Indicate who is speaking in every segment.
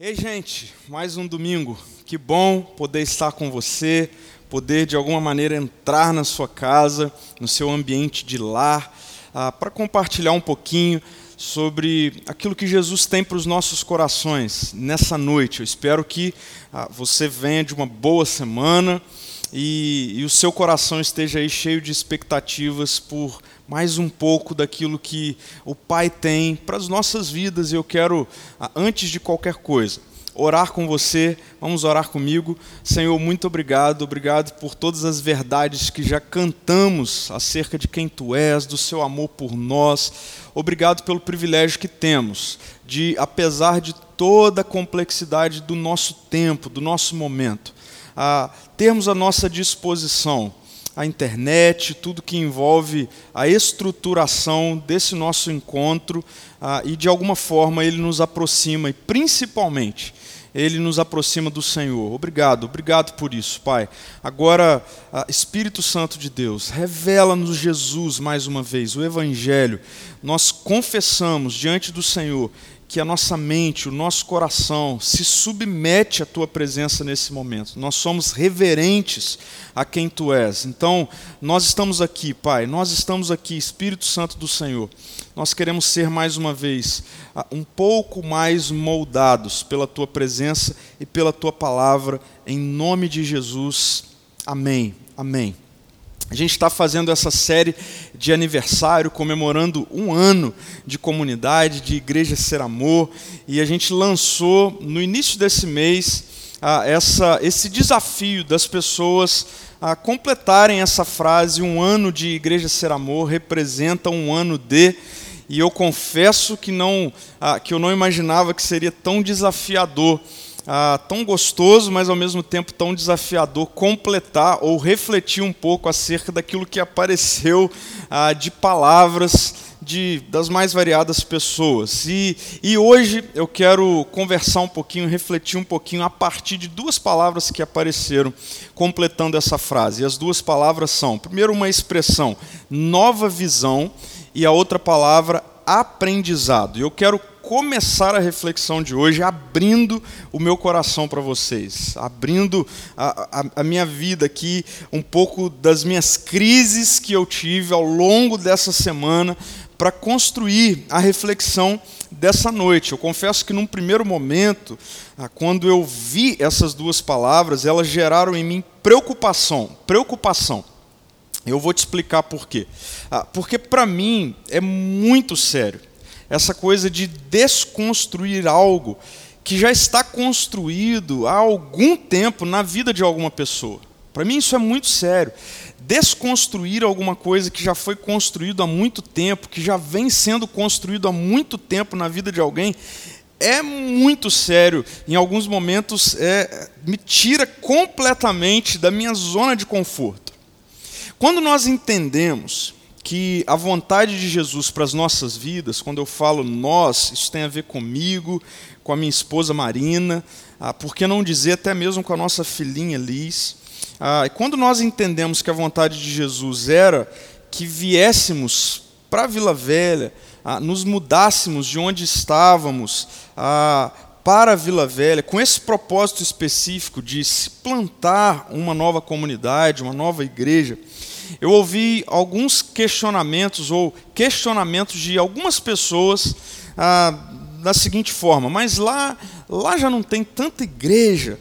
Speaker 1: Ei, gente, mais um domingo. Que bom poder estar com você, poder de alguma maneira entrar na sua casa, no seu ambiente de lar, ah, para compartilhar um pouquinho sobre aquilo que Jesus tem para os nossos corações nessa noite. Eu espero que ah, você venha de uma boa semana e, e o seu coração esteja aí cheio de expectativas por mais um pouco daquilo que o Pai tem para as nossas vidas. E eu quero, antes de qualquer coisa, orar com você. Vamos orar comigo. Senhor, muito obrigado. Obrigado por todas as verdades que já cantamos acerca de quem tu és, do seu amor por nós. Obrigado pelo privilégio que temos de, apesar de toda a complexidade do nosso tempo, do nosso momento, a termos à nossa disposição a internet, tudo que envolve a estruturação desse nosso encontro ah, e de alguma forma ele nos aproxima e principalmente ele nos aproxima do Senhor. Obrigado, obrigado por isso, Pai. Agora, ah, Espírito Santo de Deus, revela-nos Jesus mais uma vez, o Evangelho. Nós confessamos diante do Senhor que a nossa mente, o nosso coração se submete à tua presença nesse momento. Nós somos reverentes a quem tu és. Então, nós estamos aqui, Pai, nós estamos aqui, Espírito Santo do Senhor. Nós queremos ser mais uma vez ah, um pouco mais moldados pela tua presença e pela tua palavra, em nome de Jesus. Amém. Amém. A gente está fazendo essa série de aniversário, comemorando um ano de comunidade, de Igreja Ser Amor, e a gente lançou no início desse mês ah, essa, esse desafio das pessoas a completarem essa frase: um ano de Igreja Ser Amor representa um ano de. E eu confesso que, não, ah, que eu não imaginava que seria tão desafiador ah, tão gostoso, mas ao mesmo tempo tão desafiador completar ou refletir um pouco acerca daquilo que apareceu ah, de palavras de, das mais variadas pessoas. E, e hoje eu quero conversar um pouquinho, refletir um pouquinho a partir de duas palavras que apareceram completando essa frase. E as duas palavras são, primeiro, uma expressão, nova visão, e a outra palavra, aprendizado. E eu quero começar a reflexão de hoje abrindo o meu coração para vocês, abrindo a, a, a, minha vida aqui, um pouco das minhas crises que eu tive ao longo dessa semana, para construir a reflexão dessa noite. Eu confesso que num primeiro momento, ah, quando eu vi essas duas palavras, elas geraram em mim preocupação, preocupação. Eu vou te explicar por quê. Ah, porque para mim é muito sério essa coisa de desconstruir algo que já está construído há algum tempo na vida de alguma pessoa. Para mim isso é muito sério. Desconstruir alguma coisa que já foi construído há muito tempo, que já vem sendo construído há muito tempo na vida de alguém, é muito sério. Em alguns momentos é, me tira completamente da minha zona de conforto. Quando nós entendemos que a vontade de Jesus para as nossas vidas, quando eu falo nós, isso tem a ver comigo, com a minha esposa Marina, ah, por que não dizer até mesmo com a nossa filhinha Liz. Ah, e quando nós entendemos que a vontade de Jesus era que viéssemos para Vila Velha, ah, nos mudássemos de onde estávamos ah, para Vila Velha, com esse propósito específico de se plantar uma nova comunidade, uma nova igreja, eu ouvi alguns questionamentos ou questionamentos de algumas pessoas ah, da seguinte forma: mas lá, lá já não tem tanta igreja,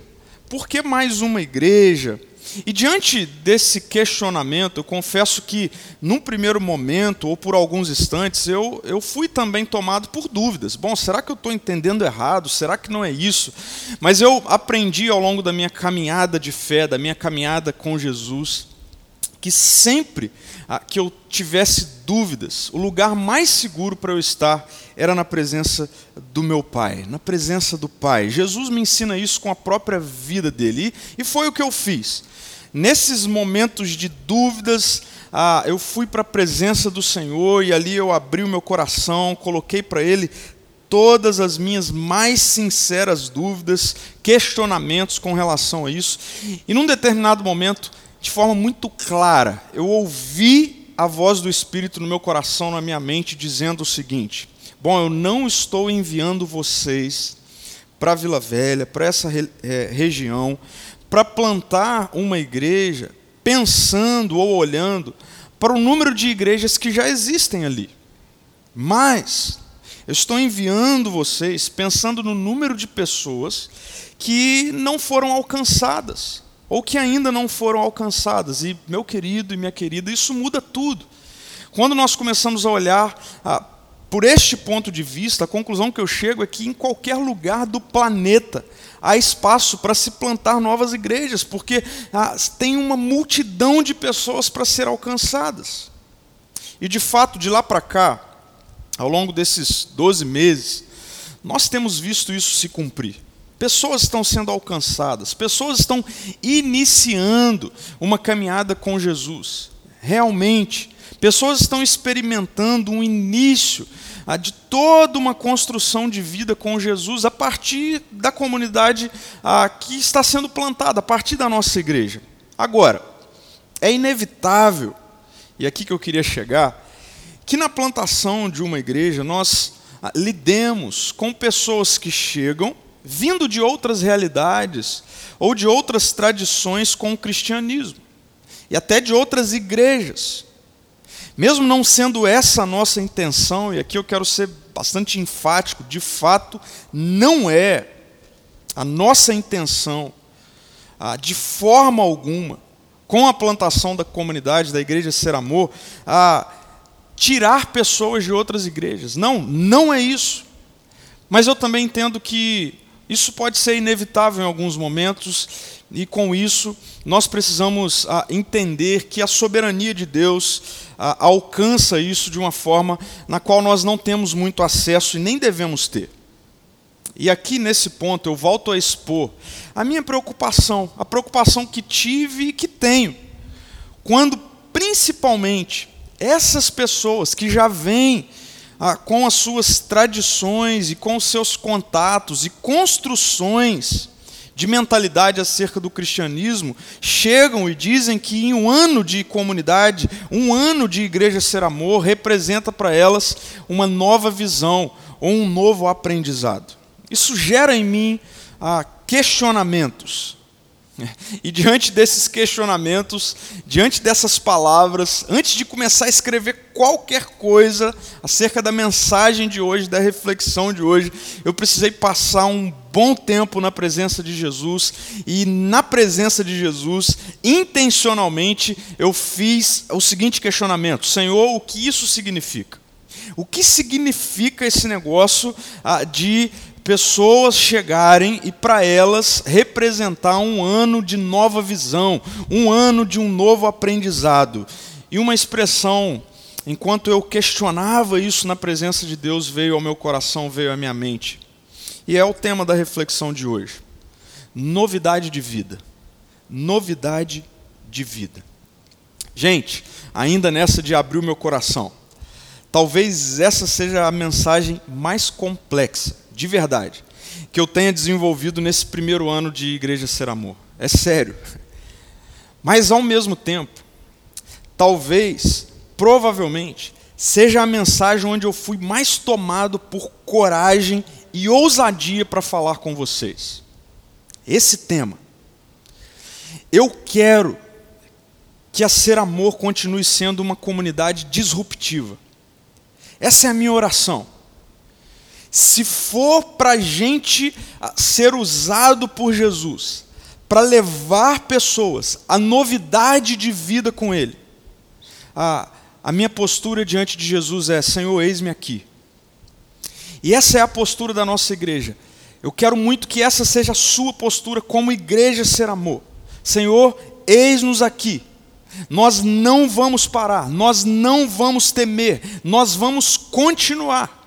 Speaker 1: por que mais uma igreja? E diante desse questionamento, eu confesso que, num primeiro momento, ou por alguns instantes, eu, eu fui também tomado por dúvidas. Bom, será que eu estou entendendo errado? Será que não é isso? Mas eu aprendi ao longo da minha caminhada de fé, da minha caminhada com Jesus, que sempre ah, que eu tivesse dúvidas, o lugar mais seguro para eu estar era na presença do meu Pai, na presença do Pai. Jesus me ensina isso com a própria vida dele, e foi o que eu fiz. Nesses momentos de dúvidas, ah, eu fui para a presença do Senhor e ali eu abri o meu coração, coloquei para Ele todas as minhas mais sinceras dúvidas, questionamentos com relação a isso. E num determinado momento, de forma muito clara. Eu ouvi a voz do Espírito no meu coração, na minha mente, dizendo o seguinte: Bom, eu não estou enviando vocês para Vila Velha, para essa é, região, para plantar uma igreja pensando ou olhando para o número de igrejas que já existem ali. Mas eu estou enviando vocês pensando no número de pessoas que não foram alcançadas, ou que ainda não foram alcançadas. E, meu querido e minha querida, isso muda tudo. Quando nós começamos a olhar ah, por este ponto de vista, a conclusão que eu chego é que em qualquer lugar do planeta há espaço para se plantar novas igrejas, porque ah, tem uma multidão de pessoas para ser alcançadas. E de fato, de lá para cá, ao longo desses 12 meses, nós temos visto isso se cumprir. Pessoas estão sendo alcançadas, pessoas estão iniciando uma caminhada com Jesus. Realmente, pessoas estão experimentando um início ah, de toda uma construção de vida com Jesus a partir da comunidade ah, que está sendo plantada, a partir da nossa igreja. Agora, é inevitável, e é aqui que eu queria chegar, que na plantação de uma igreja nós ah, lidemos com pessoas que chegam vindo de outras realidades ou de outras tradições com o cristianismo e até de outras igrejas. Mesmo não sendo essa a nossa intenção, e aqui eu quero ser bastante enfático, de fato, não é a nossa intenção, ah, de forma alguma, com a plantação da comunidade, da Igreja Ser Amor, a tirar pessoas de outras igrejas. Não, não é isso. Mas eu também entendo que isso pode ser inevitável em alguns momentos, e com isso nós precisamos ah, entender que a soberania de Deus ah, alcança isso de uma forma na qual nós não temos muito acesso e nem devemos ter. E aqui nesse ponto eu volto a expor a minha preocupação, a preocupação que tive e que tenho, quando principalmente essas pessoas que já vêm com as suas tradições e com os seus contatos e construções de mentalidade acerca do cristianismo chegam e dizem que em um ano de comunidade, um ano de igreja ser amor, representa para elas uma nova visão ou um novo aprendizado. Isso gera em mim ah, questionamentos. E diante desses questionamentos, diante dessas palavras, antes de começar a escrever qualquer coisa acerca da mensagem de hoje, da reflexão de hoje, eu precisei passar um bom tempo na presença de Jesus e na presença de Jesus, intencionalmente, eu fiz o seguinte questionamento: Senhor, o que isso significa? O que significa esse negócio ah, de pessoas chegarem e para elas representar um ano de nova visão, um ano de um novo aprendizado. E uma expressão, enquanto eu questionava isso na presença de Deus, veio ao meu coração, veio à minha mente. E é o tema da reflexão de hoje. Novidade de vida. Novidade de vida. Gente, ainda nessa de abrir o meu coração, talvez essa seja a mensagem mais complexa de verdade, que eu tenha desenvolvido nesse primeiro ano de Igreja Ser Amor. É sério. Mas ao mesmo tempo, talvez, provavelmente, seja a mensagem onde eu fui mais tomado por coragem e ousadia para falar com vocês. Esse tema. Eu quero que a Ser Amor continue sendo uma comunidade disruptiva. Essa é a minha oração se for para a gente ah, ser usado por Jesus, para levar pessoas à novidade de vida com Ele, a, a minha postura diante de Jesus é: Senhor, eis-me aqui. E essa é a postura da nossa igreja. Eu quero muito que essa seja a sua postura como igreja ser amor. Senhor, eis-nos aqui. Nós não vamos parar, nós não vamos temer, nós vamos continuar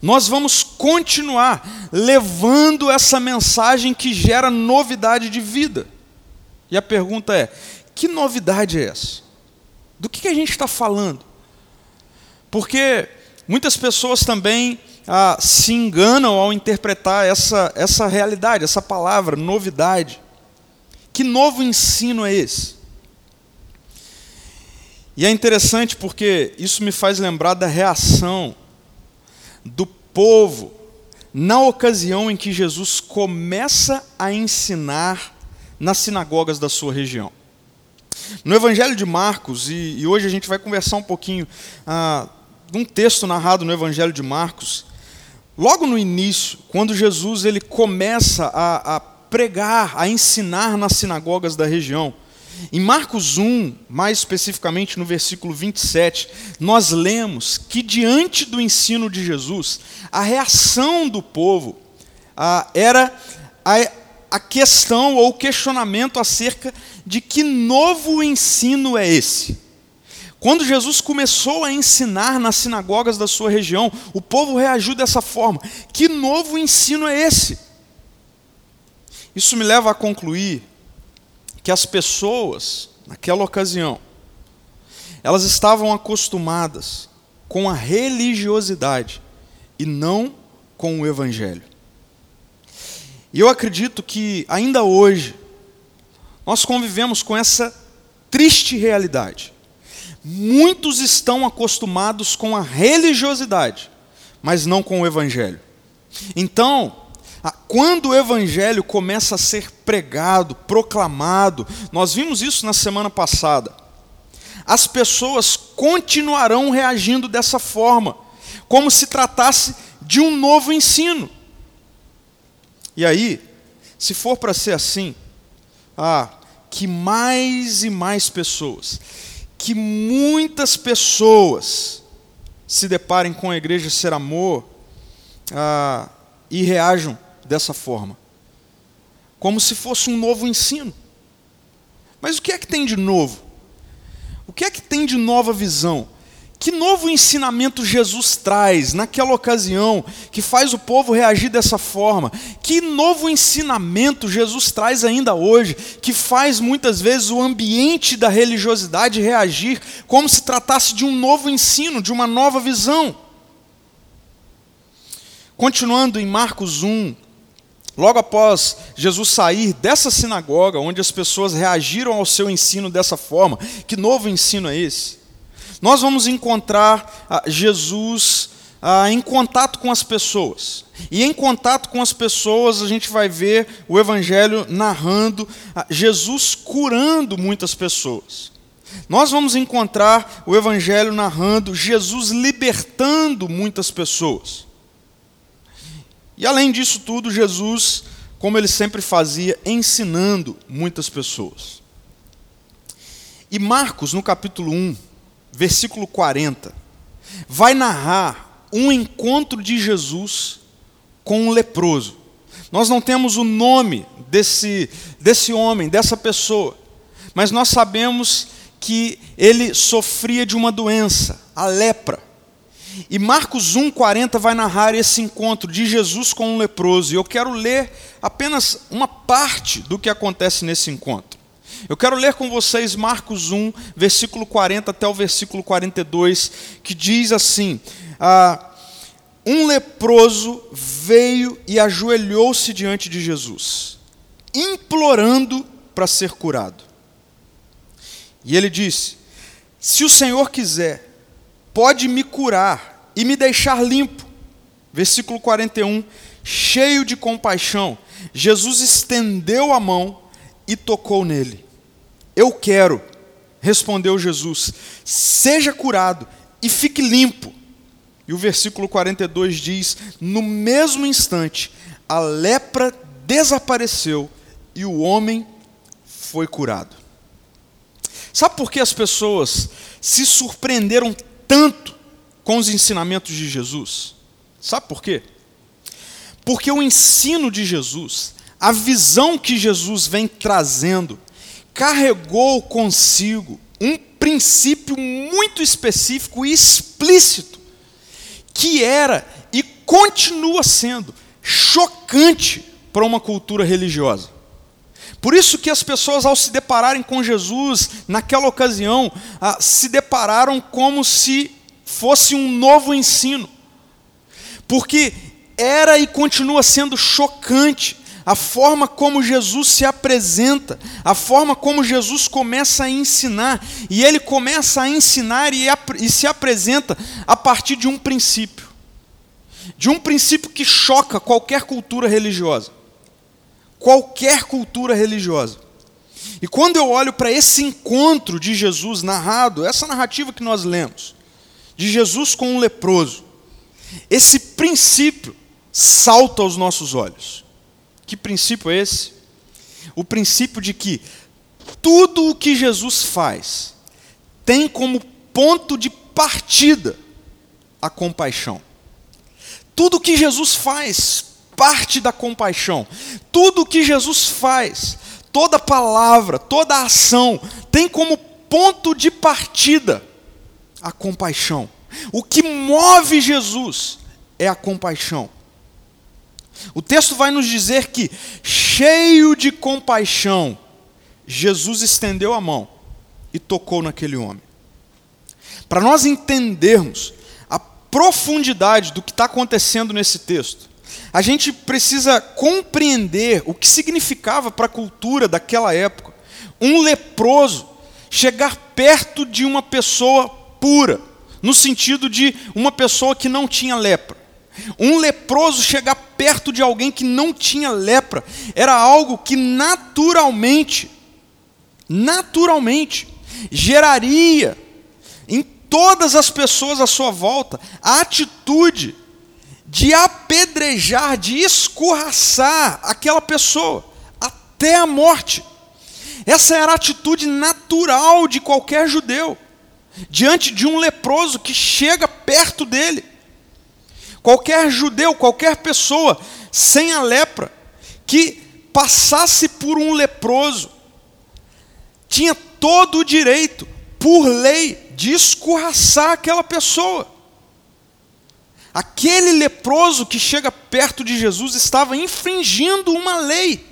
Speaker 1: nós vamos continuar levando essa mensagem que gera novidade de vida. E a pergunta é: que novidade é essa? Do que, a gente está falando? Porque muitas pessoas também ah, se enganam ao interpretar essa, essa realidade, essa palavra, novidade. Que novo ensino é esse? E é interessante porque isso me faz lembrar da reação do povo na ocasião em que Jesus começa a ensinar nas sinagogas da sua região. No Evangelho de Marcos, e, e hoje a gente vai conversar um pouquinho ah, um texto narrado no Evangelho de Marcos, logo no início, quando Jesus ele começa a, a pregar, a ensinar nas sinagogas da região, em Marcos 1, mais especificamente no versículo 27, nós lemos que diante do ensino de Jesus, a reação do povo ah, era a, a questão ou questionamento acerca de que novo ensino é esse. Quando Jesus começou a ensinar nas sinagogas da sua região, o povo reagiu dessa forma: que novo ensino é esse? Isso me leva a concluir que as pessoas, naquela ocasião, elas estavam acostumadas com a religiosidade e não com o Evangelho. E eu acredito que ainda hoje nós convivemos com essa triste realidade. Muitos estão acostumados com a religiosidade, mas não com o Evangelho. Então, quando o Evangelho começa a ser pregado, proclamado, nós vimos isso na semana passada, as pessoas continuarão reagindo dessa forma, como se tratasse de um novo ensino. E aí, se for para ser assim, ah, que mais e mais pessoas, que muitas pessoas se deparem com a igreja ser amor ah, e reajam dessa forma, como se fosse um novo ensino. Mas o que é que tem de novo? O que é que tem de nova visão? Que novo ensinamento Jesus traz naquela ocasião que faz o povo reagir dessa forma? Que novo ensinamento Jesus traz ainda hoje que faz muitas vezes o ambiente da religiosidade reagir como se tratasse de um novo ensino, de uma nova visão? Continuando em Marcos 1, logo após Jesus sair dessa sinagoga, onde as pessoas reagiram ao seu ensino dessa forma, que novo ensino é esse? nós vamos encontrar ah, Jesus ah, em contato com as pessoas. E em contato com as pessoas, a gente vai ver o Evangelho narrando ah, Jesus curando muitas pessoas. Nós vamos encontrar o Evangelho narrando Jesus libertando muitas pessoas. E além disso tudo, Jesus, como ele sempre fazia, ensinando muitas pessoas. E Marcos, no capítulo 1, versículo 40, vai narrar um encontro de Jesus com um leproso. Nós não temos o nome desse, desse homem, dessa pessoa, mas nós sabemos que ele sofria de uma doença, a lepra. E Marcos 1,40 vai narrar esse encontro de Jesus com um leproso. E eu quero ler apenas uma parte do que acontece nesse encontro. Eu quero ler com vocês Marcos 1, versículo 40 até o versículo 42, que diz assim: ah, Um leproso veio e ajoelhou-se diante de Jesus, implorando para ser curado. E ele disse: Se o Senhor quiser, pode me curar e me deixar limpo. Versículo 41, cheio de compaixão, Jesus estendeu a mão e tocou nele. Eu quero, respondeu Jesus, seja curado e fique limpo. E o versículo 42 diz: No mesmo instante, a lepra desapareceu e o homem foi curado. Sabe por que as pessoas se surpreenderam tanto com os ensinamentos de Jesus? Sabe por quê? Porque o ensino de Jesus, a visão que Jesus vem trazendo, carregou consigo um princípio muito específico e explícito, que era e continua sendo chocante para uma cultura religiosa. Por isso que as pessoas, ao se depararem com Jesus, naquela ocasião, ah, se depararam como se fosse um novo ensino. Porque era e continua sendo chocante a forma como Jesus se apresenta, a forma como Jesus começa a ensinar, e ele começa a ensinar e, e se apresenta a partir de um princípio. de um princípio que choca qualquer cultura religiosa. Qualquer cultura religiosa. E quando eu olho para esse encontro de Jesus narrado, essa narrativa que nós lemos, de Jesus com um leproso, esse princípio salta aos nossos olhos. Que princípio é esse? O princípio de que tudo o que Jesus faz tem como ponto de partida a compaixão. Tudo o que Jesus faz parte da compaixão. Tudo o que Jesus faz, toda palavra, toda ação, tem como ponto de partida a compaixão. O que move Jesus é a compaixão. O texto vai nos dizer que, cheio de compaixão, Jesus estendeu a mão e tocou naquele homem. Para nós entendermos a profundidade do que está acontecendo nesse texto, a gente precisa compreender o que significava para a cultura daquela época um leproso chegar perto de uma pessoa pura, no sentido de uma pessoa que não tinha lepra. Um leproso chegar perto de alguém que não tinha lepra era algo que naturalmente, naturalmente, geraria em todas as pessoas à sua volta a atitude de apedrejar, de escorraçar aquela pessoa até a morte. Essa era a atitude natural de qualquer judeu, diante de um leproso que chega perto dele. Qualquer judeu, qualquer pessoa sem a lepra, que passasse por um leproso, tinha todo o direito, por lei, de escorraçar aquela pessoa. Aquele leproso que chega perto de Jesus estava infringindo uma lei.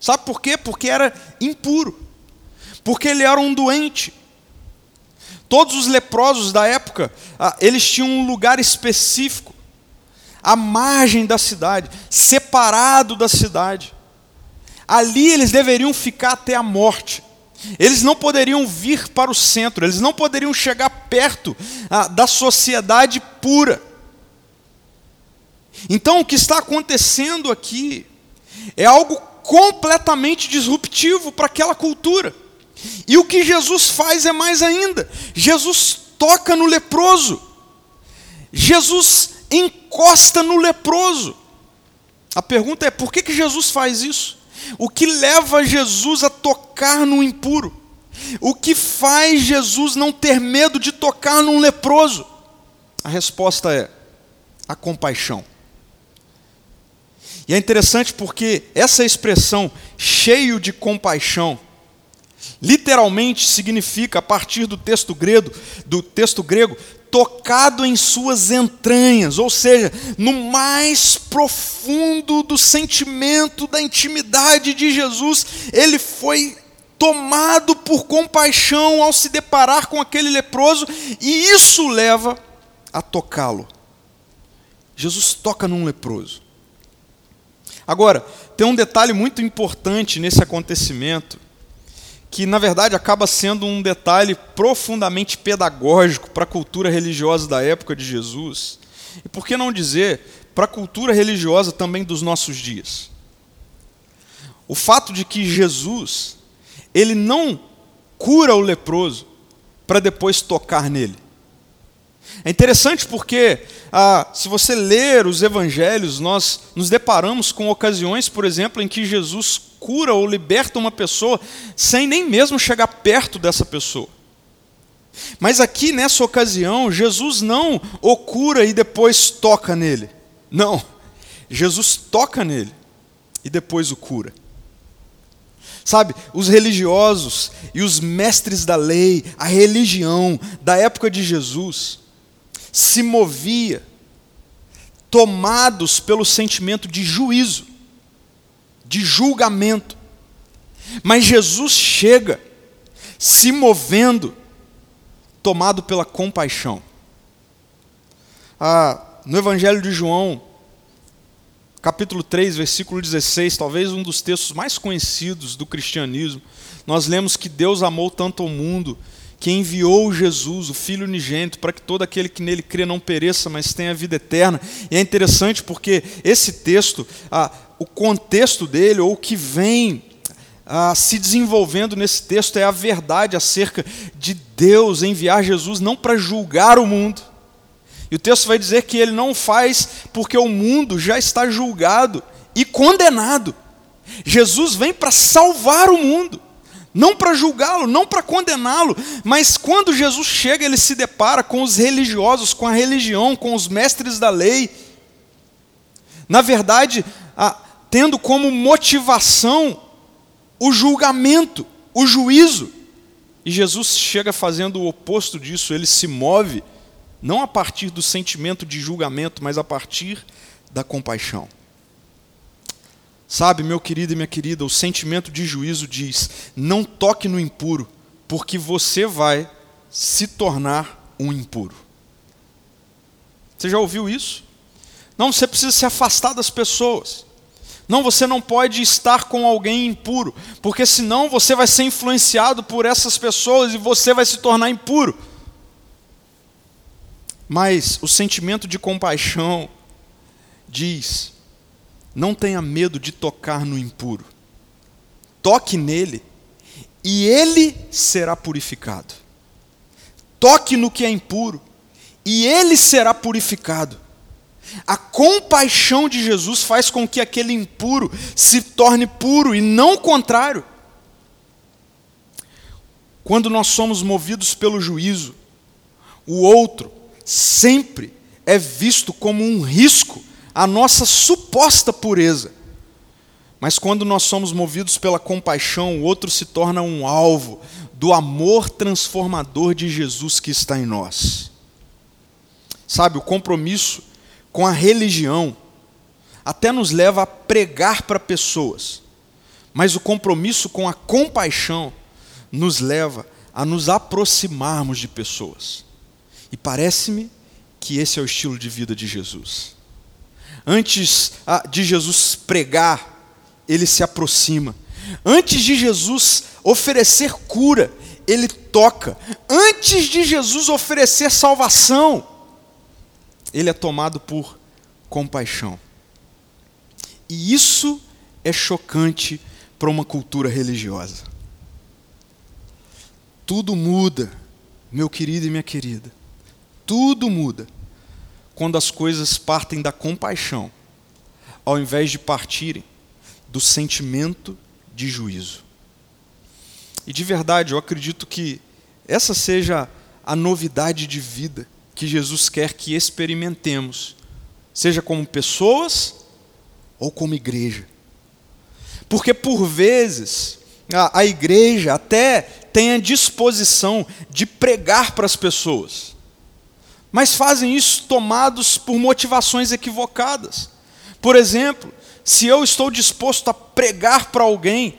Speaker 1: Sabe por quê? Porque era impuro. Porque ele era um doente. Todos os leprosos da época, ah, eles tinham um lugar específico, à margem da cidade, separado da cidade. Ali eles deveriam ficar até a morte. Eles não poderiam vir para o centro, eles não poderiam chegar perto ah, da sociedade pura. Então, o que está acontecendo aqui é algo completamente disruptivo para aquela cultura. E o que Jesus faz é mais ainda: Jesus toca no leproso, Jesus encosta no leproso. A pergunta é: por que, que Jesus faz isso? O que leva Jesus a tocar no impuro? O que faz Jesus não ter medo de tocar num leproso? A resposta é a compaixão. E é interessante porque essa expressão, cheio de compaixão, literalmente significa, a partir do texto grego, do texto grego, tocado em suas entranhas, ou seja, no mais profundo do sentimento da intimidade de Jesus, ele foi tomado por compaixão ao se deparar com aquele leproso, e isso leva a tocá-lo. Jesus toca num leproso. Agora, tem um detalhe muito importante nesse acontecimento, que na verdade acaba sendo um detalhe profundamente pedagógico para a cultura religiosa da época de Jesus, e por que não dizer para a cultura religiosa também dos nossos dias. O fato de que Jesus, ele não cura o leproso para depois tocar nele. É interessante porque, ah, se você ler os evangelhos, nós nos deparamos com ocasiões, por exemplo, em que Jesus cura ou liberta uma pessoa sem nem mesmo chegar perto dessa pessoa. Mas aqui nessa ocasião, Jesus não o cura e depois toca nele. Não. Jesus toca nele e depois o cura. Sabe, os religiosos e os mestres da lei, a religião da época de Jesus, se movia tomados pelo sentimento de juízo de julgamento. Mas Jesus chega se movendo, tomado pela compaixão. Ah, no Evangelho de João, capítulo 3, versículo 16, talvez um dos textos mais conhecidos do cristianismo, nós lemos que Deus amou tanto o mundo que enviou Jesus, o Filho unigênito, para que todo aquele que nele crê não pereça, mas tenha vida eterna. E é interessante porque esse texto, ah, o contexto dele, ou o que vem ah, se desenvolvendo nesse texto, é a verdade acerca de Deus enviar Jesus não para julgar o mundo. E o texto vai dizer que ele não faz porque o mundo já está julgado e condenado. Jesus vem para salvar o mundo não para julgá-lo, não para condená-lo, mas quando Jesus chega, ele se depara com os religiosos, com a religião, com os mestres da lei. Na verdade, a, tendo como motivação o julgamento, o juízo. E Jesus chega fazendo o oposto disso, ele se move não a partir do sentimento de julgamento, mas a partir da compaixão. Sabe, meu querido e minha querida, o sentimento de juízo diz: não toque no impuro, porque você vai se tornar um impuro. Você já ouviu isso? Não, você precisa se afastar das pessoas. Não, você não pode estar com alguém impuro, porque senão você vai ser influenciado por essas pessoas e você vai se tornar impuro. Mas o sentimento de compaixão diz: não tenha medo de tocar no impuro. Toque nele e ele será purificado. Toque no que é impuro e ele será purificado. A compaixão de Jesus faz com que aquele impuro se torne puro e não o contrário. Quando nós somos movidos pelo juízo, o outro sempre é visto como um risco a nossa suposta pureza. Mas quando nós somos movidos pela compaixão, o outro se torna um alvo do amor transformador de Jesus que está em nós. Sabe, o compromisso com a religião até nos leva a pregar para pessoas, mas o compromisso com a compaixão nos leva a nos aproximarmos de pessoas. E parece-me que esse é o estilo de vida de Jesus. Antes ah, de Jesus pregar, ele se aproxima. Antes de Jesus oferecer cura, ele toca. Antes de Jesus oferecer salvação, ele é tomado por compaixão. E isso é chocante para uma cultura religiosa. Tudo muda, meu querido e minha querida. Tudo muda quando as coisas partem da compaixão, ao invés de partirem do sentimento de juízo. E de verdade, eu acredito que essa seja a novidade de vida que Jesus quer que experimentemos, seja como pessoas ou como igreja. Porque por vezes a, a igreja até tem a disposição de pregar para as pessoas mas fazem isso tomados por motivações equivocadas. Por exemplo, se eu estou disposto a pregar para alguém,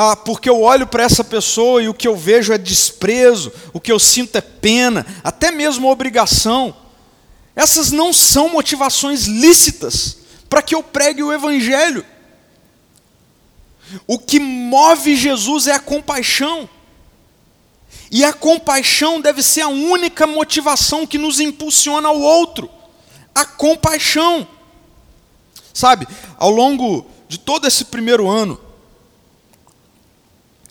Speaker 1: ah, porque eu olho para essa pessoa e o que eu vejo é desprezo, o que eu sinto é pena, até mesmo obrigação, essas não são motivações lícitas para que eu pregue o Evangelho. O que move Jesus é a compaixão. E a compaixão deve ser a única motivação que nos impulsiona ao outro. A compaixão. Sabe, ao longo de todo esse primeiro ano,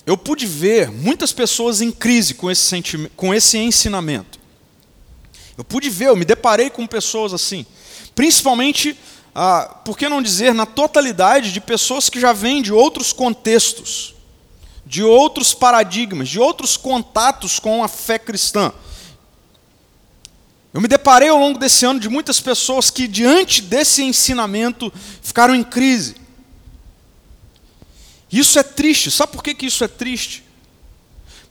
Speaker 1: eu pude ver muitas pessoas em crise com esse, sentimento, com esse ensinamento. Eu pude ver, eu me deparei com pessoas assim. Principalmente, ah, por que não dizer, na totalidade de pessoas que já vêm de outros contextos de outros paradigmas, de outros contatos com a fé cristã. Eu me deparei ao longo desse ano de muitas pessoas que, diante desse ensinamento, ficaram em crise. Isso é triste. Sabe por que, que isso é triste?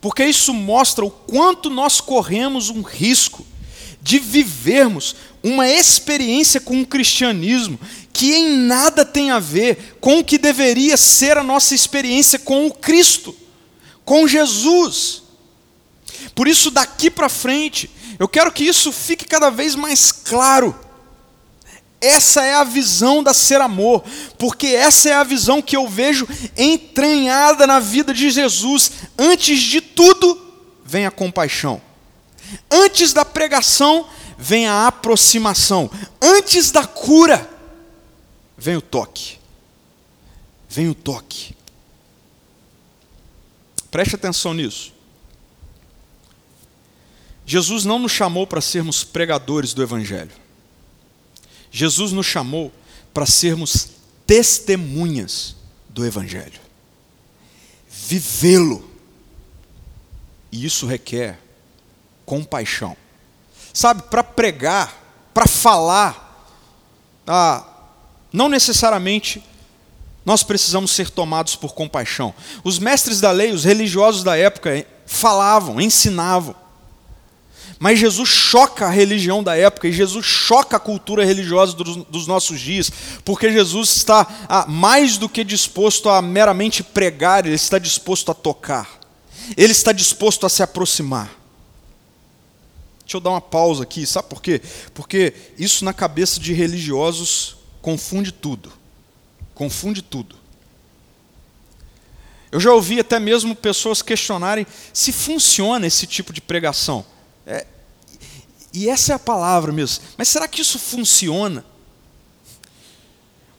Speaker 1: Porque isso mostra o quanto nós corremos um risco de vivermos uma experiência com o cristianismo que em nada tem a ver com o que deveria ser a nossa experiência com o Cristo, com Jesus. Por isso, daqui para frente, eu quero que isso fique cada vez mais claro. Essa é a visão da ser amor, porque essa é a visão que eu vejo entranhada na vida de Jesus, antes de tudo, vem a compaixão. Antes da pregação, vem a aproximação. Antes da cura, vem o toque. Vem o toque. Preste atenção nisso. Jesus não nos chamou para sermos pregadores do Evangelho. Jesus nos chamou para sermos testemunhas do Evangelho. Vivê-lo. E isso requer compaixão. Sabe, para pregar, para falar, ah, não necessariamente nós precisamos ser tomados por compaixão. Os mestres da lei, os religiosos da época, falavam, ensinavam. Mas Jesus choca a religião da época e Jesus choca a cultura religiosa dos, dos nossos dias, porque Jesus está ah, mais do que disposto a meramente pregar, ele está disposto a tocar, ele está disposto a se aproximar. Deixa eu dar uma pausa aqui, sabe por quê? Porque isso na cabeça de religiosos confunde tudo. Confunde tudo. Eu já ouvi até mesmo pessoas questionarem se funciona esse tipo de pregação. É, e essa é a palavra mesmo. Mas será que isso funciona?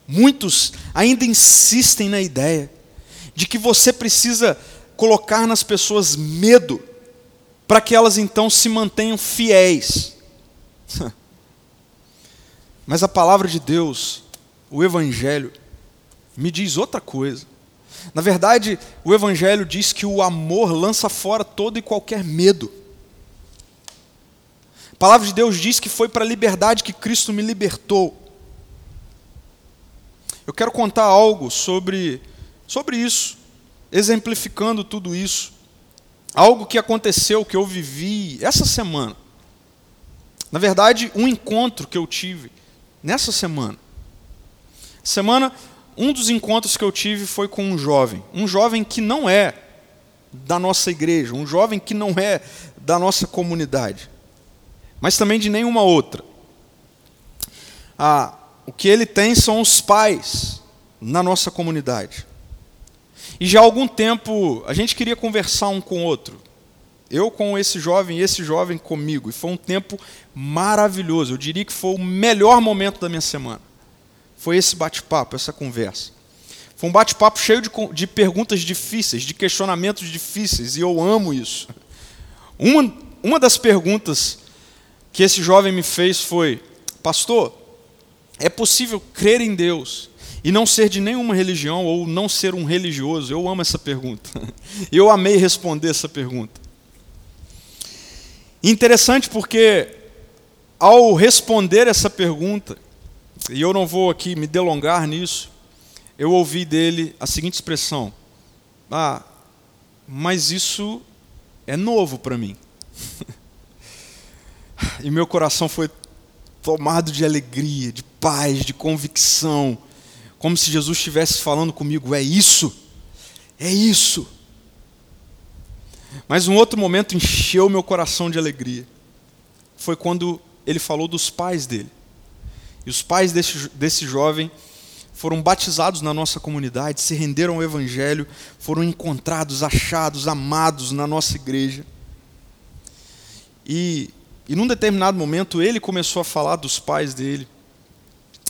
Speaker 1: Muitos ainda insistem na ideia de que você precisa colocar nas pessoas medo para que elas então se mantenham fiéis. Mas a palavra de Deus, o Evangelho, me diz outra coisa. Na verdade, o Evangelho diz que o amor lança fora todo e qualquer medo. A palavra de Deus diz que foi para a liberdade que Cristo me libertou. Eu quero contar algo sobre, sobre isso, exemplificando tudo isso. Algo que aconteceu, que eu vivi essa semana. Na verdade, um encontro que eu tive nessa semana. Semana, um dos encontros que eu tive foi com um jovem. Um jovem que não é da nossa igreja, um jovem que não é da nossa comunidade mas também de nenhuma outra. Ah, o que ele tem são os pais na nossa comunidade. E já há algum tempo a gente queria conversar um com o outro. Eu com esse jovem e esse jovem comigo. E foi um tempo maravilhoso. Eu diria que foi o melhor momento da minha semana. Foi esse bate-papo, essa conversa. Foi um bate-papo cheio de, de perguntas difíceis, de questionamentos difíceis, e eu amo isso. Uma, uma das perguntas que esse jovem me fez foi: Pastor, é possível crer em Deus e não ser de nenhuma religião ou não ser um religioso? Eu amo essa pergunta. Eu amei responder essa pergunta. Interessante porque, ao responder essa pergunta, e eu não vou aqui me delongar nisso, eu ouvi dele a seguinte expressão: Ah, mas isso é novo para mim. E meu coração foi tomado de alegria, de paz, de convicção, como se Jesus estivesse falando comigo: é isso, é isso. Mas um outro momento encheu meu coração de alegria. Foi quando ele falou dos pais dele. E os pais desse, desse jovem foram batizados na nossa comunidade, se renderam ao Evangelho, foram encontrados, achados, amados na nossa igreja. E e num determinado momento ele começou a falar dos pais dele.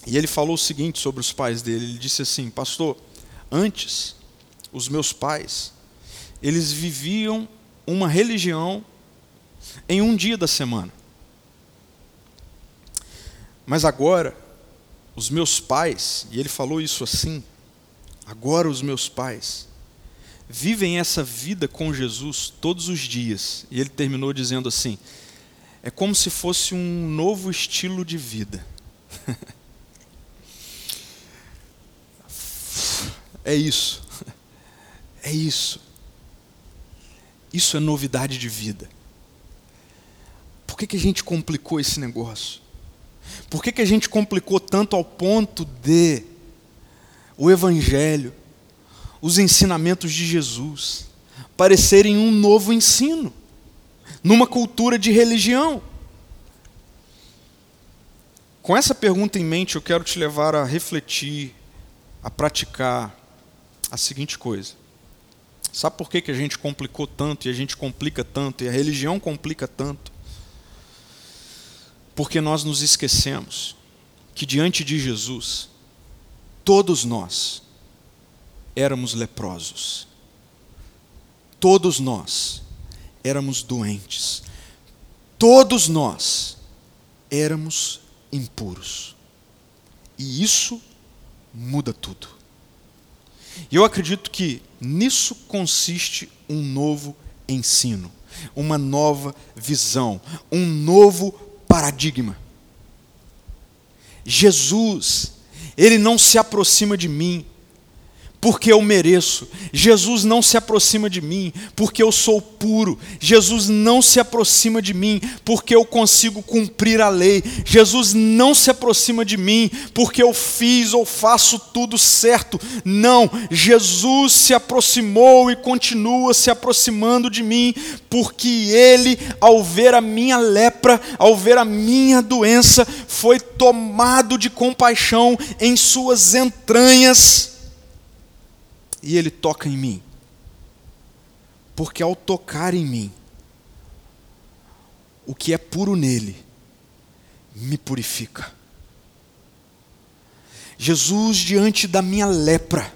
Speaker 1: E ele falou o seguinte sobre os pais dele. Ele disse assim: Pastor, antes, os meus pais, eles viviam uma religião em um dia da semana. Mas agora, os meus pais, e ele falou isso assim, agora os meus pais, vivem essa vida com Jesus todos os dias. E ele terminou dizendo assim: é como se fosse um novo estilo de vida. é isso. É isso. Isso é novidade de vida. Por que, que a gente complicou esse negócio? Por que, que a gente complicou tanto ao ponto de o Evangelho, os ensinamentos de Jesus, parecerem um novo ensino? Numa cultura de religião. Com essa pergunta em mente, eu quero te levar a refletir, a praticar a seguinte coisa. Sabe por que, que a gente complicou tanto e a gente complica tanto e a religião complica tanto? Porque nós nos esquecemos que diante de Jesus, todos nós éramos leprosos. Todos nós éramos doentes. Todos nós éramos impuros. E isso muda tudo. E eu acredito que nisso consiste um novo ensino, uma nova visão, um novo paradigma. Jesus, ele não se aproxima de mim porque eu mereço. Jesus não se aproxima de mim porque eu sou puro. Jesus não se aproxima de mim porque eu consigo cumprir a lei. Jesus não se aproxima de mim porque eu fiz ou faço tudo certo. Não, Jesus se aproximou e continua se aproximando de mim porque ele, ao ver a minha lepra, ao ver a minha doença, foi tomado de compaixão em suas entranhas e ele toca em mim. Porque ao tocar em mim, o que é puro nele me purifica. Jesus diante da minha lepra,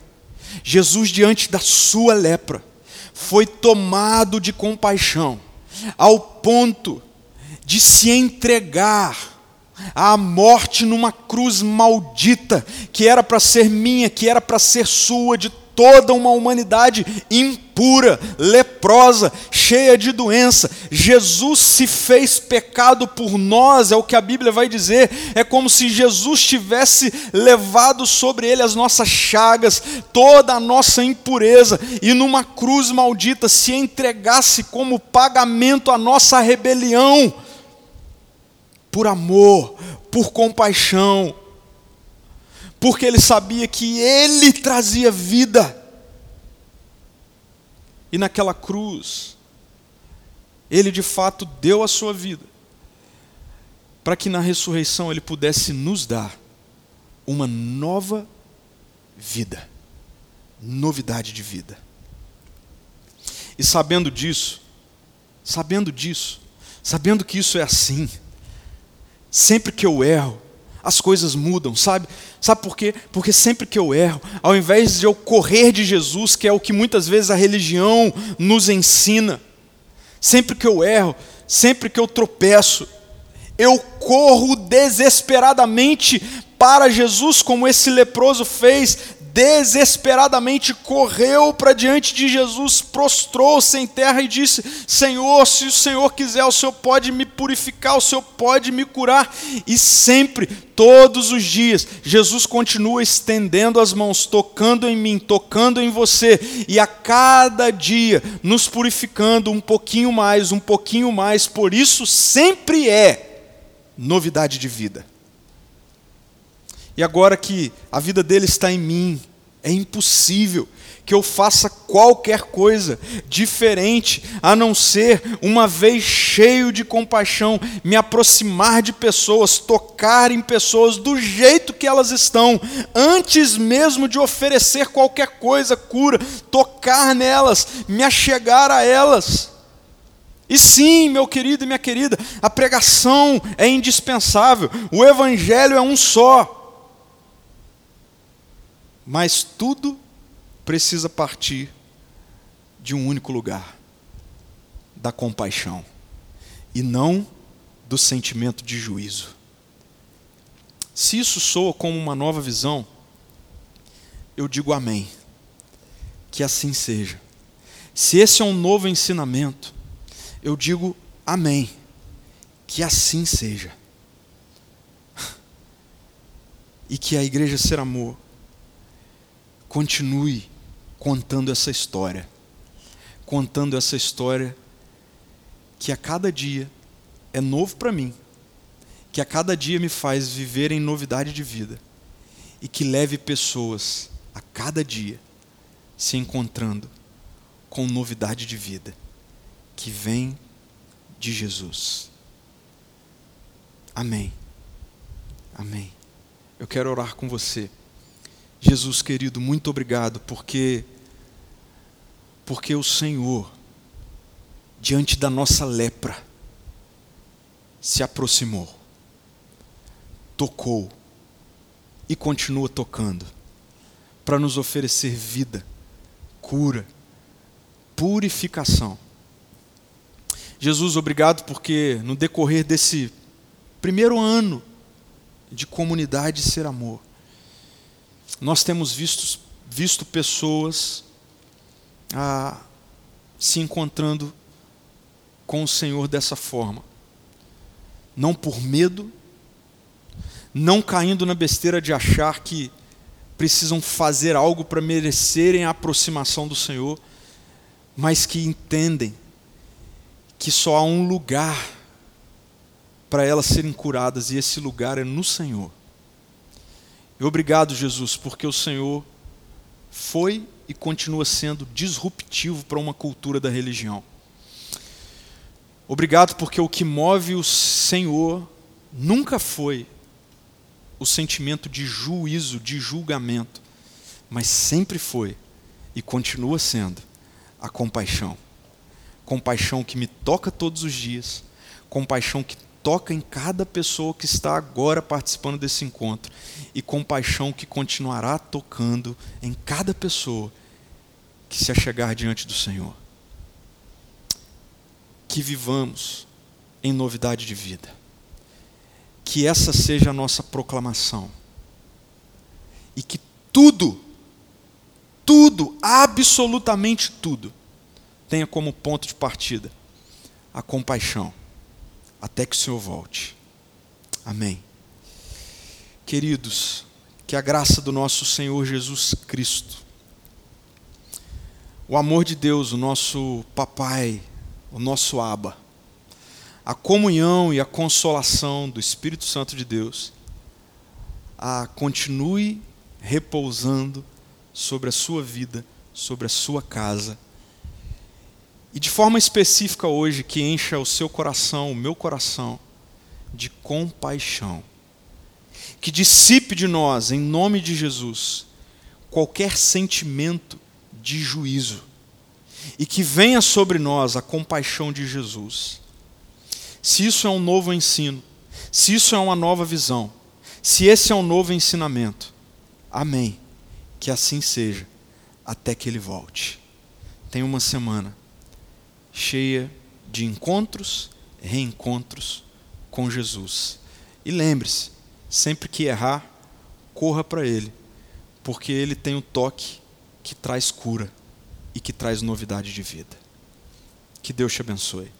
Speaker 1: Jesus diante da sua lepra, foi tomado de compaixão, ao ponto de se entregar à morte numa cruz maldita, que era para ser minha, que era para ser sua, de toda uma humanidade impura, leprosa, cheia de doença. Jesus se fez pecado por nós, é o que a Bíblia vai dizer. É como se Jesus tivesse levado sobre ele as nossas chagas, toda a nossa impureza, e numa cruz maldita se entregasse como pagamento à nossa rebelião. Por amor, por compaixão, porque ele sabia que ele trazia vida. E naquela cruz, ele de fato deu a sua vida, para que na ressurreição ele pudesse nos dar uma nova vida, novidade de vida. E sabendo disso, sabendo disso, sabendo que isso é assim, sempre que eu erro, as coisas mudam, sabe? Sabe por quê? Porque sempre que eu erro, ao invés de eu correr de Jesus, que é o que muitas vezes a religião nos ensina, sempre que eu erro, sempre que eu tropeço, eu corro desesperadamente para Jesus, como esse leproso fez, desesperadamente correu para diante de Jesus, prostrou-se em terra e disse: Senhor, se o Senhor quiser, o Senhor pode me purificar, o Senhor pode me curar. E sempre, todos os dias, Jesus continua estendendo as mãos, tocando em mim, tocando em você, e a cada dia nos purificando um pouquinho mais, um pouquinho mais. Por isso, sempre é novidade de vida. E agora que a vida dele está em mim, é impossível que eu faça qualquer coisa diferente a não ser, uma vez cheio de compaixão, me aproximar de pessoas, tocar em pessoas do jeito que elas estão, antes mesmo de oferecer qualquer coisa, cura, tocar nelas, me achegar a elas. E sim, meu querido e minha querida, a pregação é indispensável, o evangelho é um só. Mas tudo precisa partir de um único lugar da compaixão e não do sentimento de juízo. Se isso soa como uma nova visão, eu digo amém. Que assim seja. Se esse é um novo ensinamento, eu digo amém. Que assim seja. E que a igreja ser amor continue contando essa história. Contando essa história que a cada dia é novo para mim, que a cada dia me faz viver em novidade de vida e que leve pessoas a cada dia se encontrando com novidade de vida que vem de Jesus. Amém. Amém. Eu quero orar com você. Jesus querido, muito obrigado, porque Porque o Senhor, diante da nossa lepra, se aproximou, tocou e continua tocando para nos oferecer vida, cura, purificação. Jesus, obrigado porque no decorrer desse primeiro ano de comunidade Ser Amor, nós temos visto, visto pessoas ah, se encontrando com o Senhor dessa forma. Não por medo, não caindo na besteira de achar que precisam fazer algo para merecerem a aproximação do Senhor, mas que entendem que só há um lugar para elas serem curadas e esse lugar é no Senhor. E obrigado, Jesus, porque o Senhor foi e continua sendo disruptivo para uma cultura da religião. Obrigado porque o que move o Senhor nunca foi o sentimento de juízo, de julgamento, mas sempre foi e continua sendo a compaixão. Compaixão que me toca todos os dias, compaixão que toca em cada pessoa que está agora participando desse encontro e compaixão que continuará tocando em cada pessoa que se achegar diante do Senhor. Que vivamos em novidade de vida que essa seja a nossa proclamação. E que tudo, tudo, absolutamente tudo, tenha como ponto de partida a compaixão, até que o Senhor volte. Amém. Queridos, que a graça do nosso Senhor Jesus Cristo, o amor de Deus, o nosso Papai, o nosso Abba, a comunhão e a consolação do Espírito Santo de Deus a continue repousando sobre a sua vida, sobre a sua casa. E de forma específica hoje, que encha o seu coração, o meu coração, de compaixão. Que dissipe de nós, em nome de Jesus, qualquer sentimento de juízo. E que venha sobre nós a compaixão de Jesus se isso é um novo ensino, se isso é uma nova visão, se esse é um novo ensinamento, amém. Que assim seja, até que ele volte. Tem uma semana cheia de encontros, reencontros com Jesus. E lembre-se, sempre que errar, corra para Ele, porque Ele tem o toque que traz cura e que traz novidade de vida. Que Deus te abençoe.